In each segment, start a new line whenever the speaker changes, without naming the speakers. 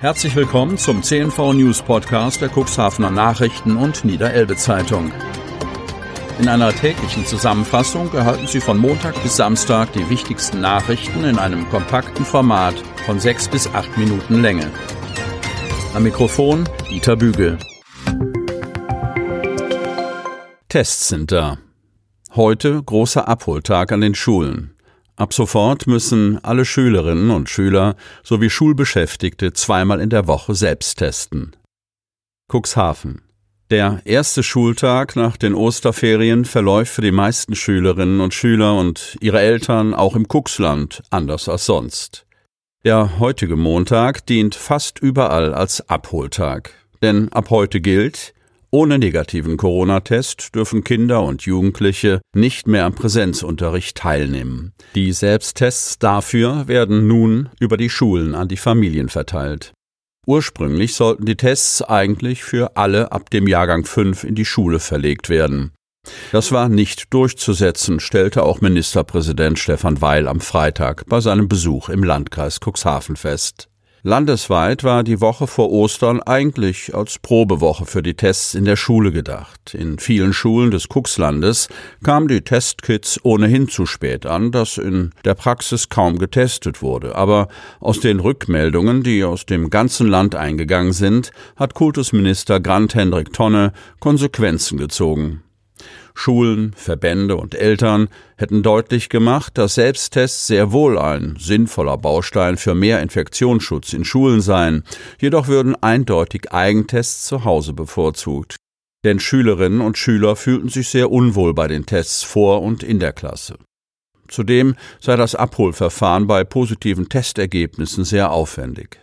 Herzlich willkommen zum CNV News Podcast der Cuxhavener Nachrichten und Niederelbe Zeitung. In einer täglichen Zusammenfassung erhalten Sie von Montag bis Samstag die wichtigsten Nachrichten in einem kompakten Format von sechs bis acht Minuten Länge. Am Mikrofon Dieter Bügel. Tests sind da. Heute großer Abholtag an den Schulen. Ab sofort müssen alle Schülerinnen und Schüler sowie Schulbeschäftigte zweimal in der Woche selbst testen. Cuxhaven. Der erste Schultag nach den Osterferien verläuft für die meisten Schülerinnen und Schüler und ihre Eltern auch im Cuxland anders als sonst. Der heutige Montag dient fast überall als Abholtag. Denn ab heute gilt, ohne negativen Corona-Test dürfen Kinder und Jugendliche nicht mehr am Präsenzunterricht teilnehmen. Die Selbsttests dafür werden nun über die Schulen an die Familien verteilt. Ursprünglich sollten die Tests eigentlich für alle ab dem Jahrgang 5 in die Schule verlegt werden. Das war nicht durchzusetzen, stellte auch Ministerpräsident Stefan Weil am Freitag bei seinem Besuch im Landkreis Cuxhaven fest. Landesweit war die Woche vor Ostern eigentlich als Probewoche für die Tests in der Schule gedacht. In vielen Schulen des Cuxlandes kamen die Testkits ohnehin zu spät an, dass in der Praxis kaum getestet wurde. Aber aus den Rückmeldungen, die aus dem ganzen Land eingegangen sind, hat Kultusminister Grant Hendrik Tonne Konsequenzen gezogen. Schulen, Verbände und Eltern hätten deutlich gemacht, dass Selbsttests sehr wohl ein sinnvoller Baustein für mehr Infektionsschutz in Schulen seien, jedoch würden eindeutig Eigentests zu Hause bevorzugt. Denn Schülerinnen und Schüler fühlten sich sehr unwohl bei den Tests vor und in der Klasse. Zudem sei das Abholverfahren bei positiven Testergebnissen sehr aufwendig.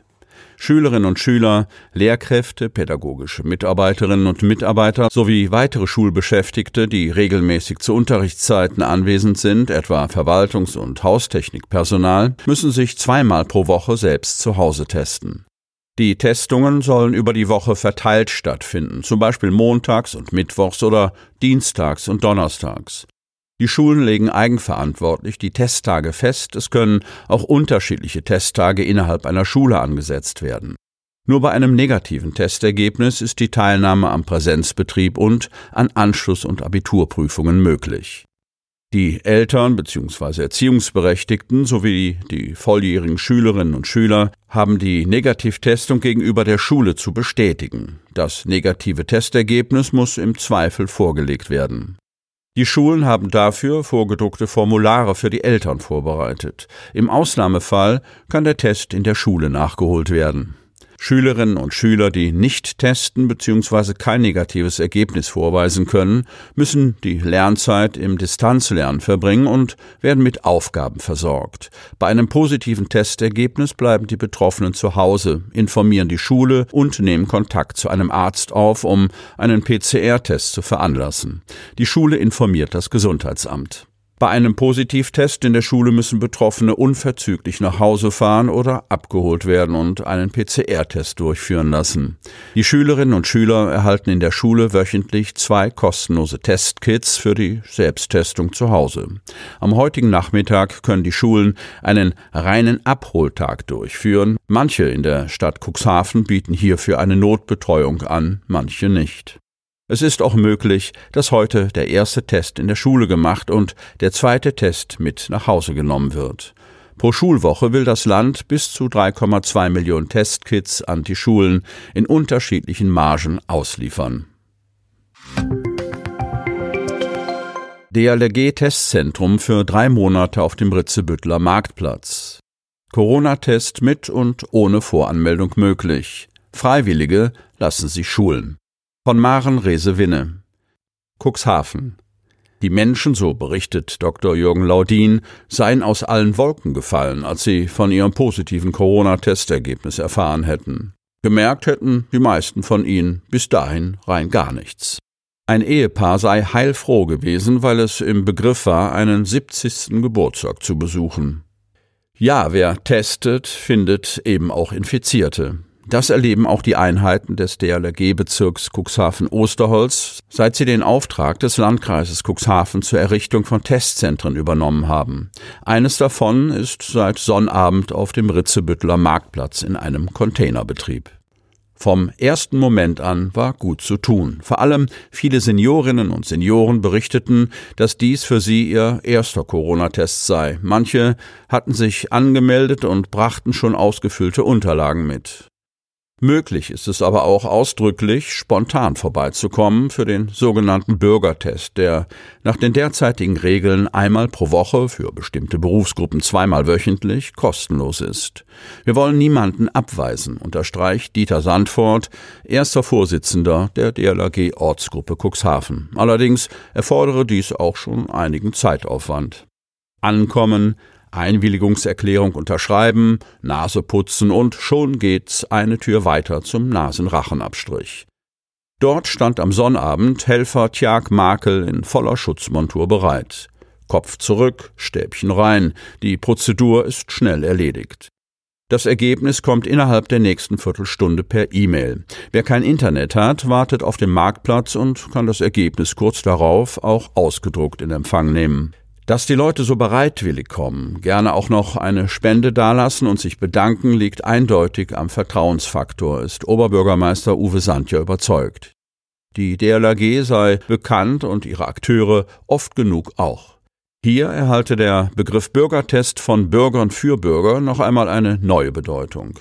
Schülerinnen und Schüler, Lehrkräfte, pädagogische Mitarbeiterinnen und Mitarbeiter sowie weitere Schulbeschäftigte, die regelmäßig zu Unterrichtszeiten anwesend sind, etwa Verwaltungs- und Haustechnikpersonal, müssen sich zweimal pro Woche selbst zu Hause testen. Die Testungen sollen über die Woche verteilt stattfinden, zum Beispiel montags und mittwochs oder dienstags und donnerstags. Die Schulen legen eigenverantwortlich die Testtage fest, es können auch unterschiedliche Testtage innerhalb einer Schule angesetzt werden. Nur bei einem negativen Testergebnis ist die Teilnahme am Präsenzbetrieb und an Anschluss- und Abiturprüfungen möglich. Die Eltern bzw. Erziehungsberechtigten sowie die volljährigen Schülerinnen und Schüler haben die Negativtestung gegenüber der Schule zu bestätigen. Das negative Testergebnis muss im Zweifel vorgelegt werden. Die Schulen haben dafür vorgedruckte Formulare für die Eltern vorbereitet. Im Ausnahmefall kann der Test in der Schule nachgeholt werden. Schülerinnen und Schüler, die nicht testen bzw. kein negatives Ergebnis vorweisen können, müssen die Lernzeit im Distanzlernen verbringen und werden mit Aufgaben versorgt. Bei einem positiven Testergebnis bleiben die Betroffenen zu Hause, informieren die Schule und nehmen Kontakt zu einem Arzt auf, um einen PCR-Test zu veranlassen. Die Schule informiert das Gesundheitsamt. Bei einem Positivtest in der Schule müssen Betroffene unverzüglich nach Hause fahren oder abgeholt werden und einen PCR-Test durchführen lassen. Die Schülerinnen und Schüler erhalten in der Schule wöchentlich zwei kostenlose Testkits für die Selbsttestung zu Hause. Am heutigen Nachmittag können die Schulen einen reinen Abholtag durchführen. Manche in der Stadt Cuxhaven bieten hierfür eine Notbetreuung an, manche nicht. Es ist auch möglich, dass heute der erste Test in der Schule gemacht und der zweite Test mit nach Hause genommen wird. Pro Schulwoche will das Land bis zu 3,2 Millionen Testkits an die Schulen in unterschiedlichen Margen ausliefern. DLRG-Testzentrum für drei Monate auf dem Ritzebüttler Marktplatz. Corona-Test mit und ohne Voranmeldung möglich. Freiwillige lassen sich schulen. Von Maren Resewinne. Cuxhaven. Die Menschen, so berichtet Dr. Jürgen Laudin, seien aus allen Wolken gefallen, als sie von ihrem positiven Corona-Testergebnis erfahren hätten. Gemerkt hätten die meisten von ihnen bis dahin rein gar nichts. Ein Ehepaar sei heilfroh gewesen, weil es im Begriff war, einen 70. Geburtstag zu besuchen. Ja, wer testet, findet eben auch Infizierte. Das erleben auch die Einheiten des DLRG-Bezirks Cuxhaven-Osterholz, seit sie den Auftrag des Landkreises Cuxhaven zur Errichtung von Testzentren übernommen haben. Eines davon ist seit Sonnabend auf dem Ritzebüttler Marktplatz in einem Containerbetrieb. Vom ersten Moment an war gut zu tun. Vor allem viele Seniorinnen und Senioren berichteten, dass dies für sie ihr erster Corona-Test sei. Manche hatten sich angemeldet und brachten schon ausgefüllte Unterlagen mit. Möglich ist es aber auch ausdrücklich, spontan vorbeizukommen für den sogenannten Bürgertest, der nach den derzeitigen Regeln einmal pro Woche für bestimmte Berufsgruppen zweimal wöchentlich kostenlos ist. Wir wollen niemanden abweisen, unterstreicht Dieter Sandfort, erster Vorsitzender der DLAG Ortsgruppe Cuxhaven. Allerdings erfordere dies auch schon einigen Zeitaufwand. Ankommen Einwilligungserklärung unterschreiben, Nase putzen und schon geht's eine Tür weiter zum Nasenrachenabstrich. Dort stand am Sonnabend Helfer Tjag Makel in voller Schutzmontur bereit. Kopf zurück, Stäbchen rein, die Prozedur ist schnell erledigt. Das Ergebnis kommt innerhalb der nächsten Viertelstunde per E-Mail. Wer kein Internet hat, wartet auf dem Marktplatz und kann das Ergebnis kurz darauf auch ausgedruckt in Empfang nehmen. Dass die Leute so bereitwillig kommen, gerne auch noch eine Spende dalassen und sich bedanken, liegt eindeutig am Vertrauensfaktor, ist Oberbürgermeister Uwe Sandja überzeugt. Die DLAG sei bekannt und ihre Akteure oft genug auch. Hier erhalte der Begriff Bürgertest von Bürgern für Bürger noch einmal eine neue Bedeutung.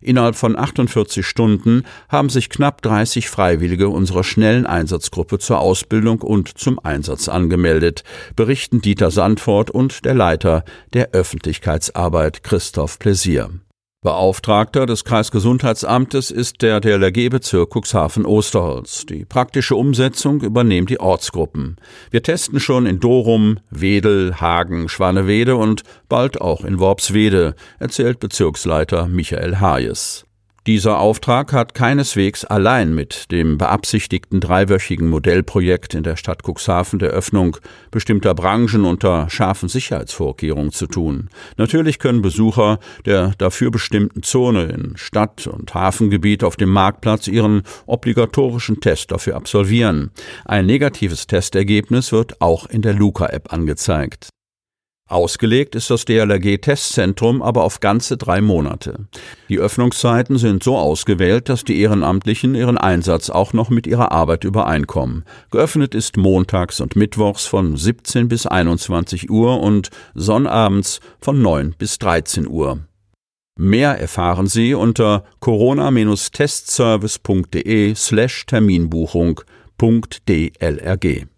Innerhalb von 48 Stunden haben sich knapp 30 Freiwillige unserer schnellen Einsatzgruppe zur Ausbildung und zum Einsatz angemeldet, berichten Dieter Sandfort und der Leiter der Öffentlichkeitsarbeit Christoph Pläsier. Beauftragter des Kreisgesundheitsamtes ist der DLRG-Bezirk Cuxhaven-Osterholz. Die praktische Umsetzung übernehmen die Ortsgruppen. Wir testen schon in Dorum, Wedel, Hagen, Schwanewede und bald auch in Worpswede, erzählt Bezirksleiter Michael Hayes. Dieser Auftrag hat keineswegs allein mit dem beabsichtigten dreiwöchigen Modellprojekt in der Stadt Cuxhaven der Öffnung bestimmter Branchen unter scharfen Sicherheitsvorkehrungen zu tun. Natürlich können Besucher der dafür bestimmten Zone in Stadt- und Hafengebiet auf dem Marktplatz ihren obligatorischen Test dafür absolvieren. Ein negatives Testergebnis wird auch in der Luca-App angezeigt. Ausgelegt ist das DLRG-Testzentrum aber auf ganze drei Monate. Die Öffnungszeiten sind so ausgewählt, dass die Ehrenamtlichen ihren Einsatz auch noch mit ihrer Arbeit übereinkommen. Geöffnet ist montags und mittwochs von 17 bis 21 Uhr und sonnabends von 9 bis 13 Uhr. Mehr erfahren Sie unter corona-testservice.de slash Terminbuchung.dlrg.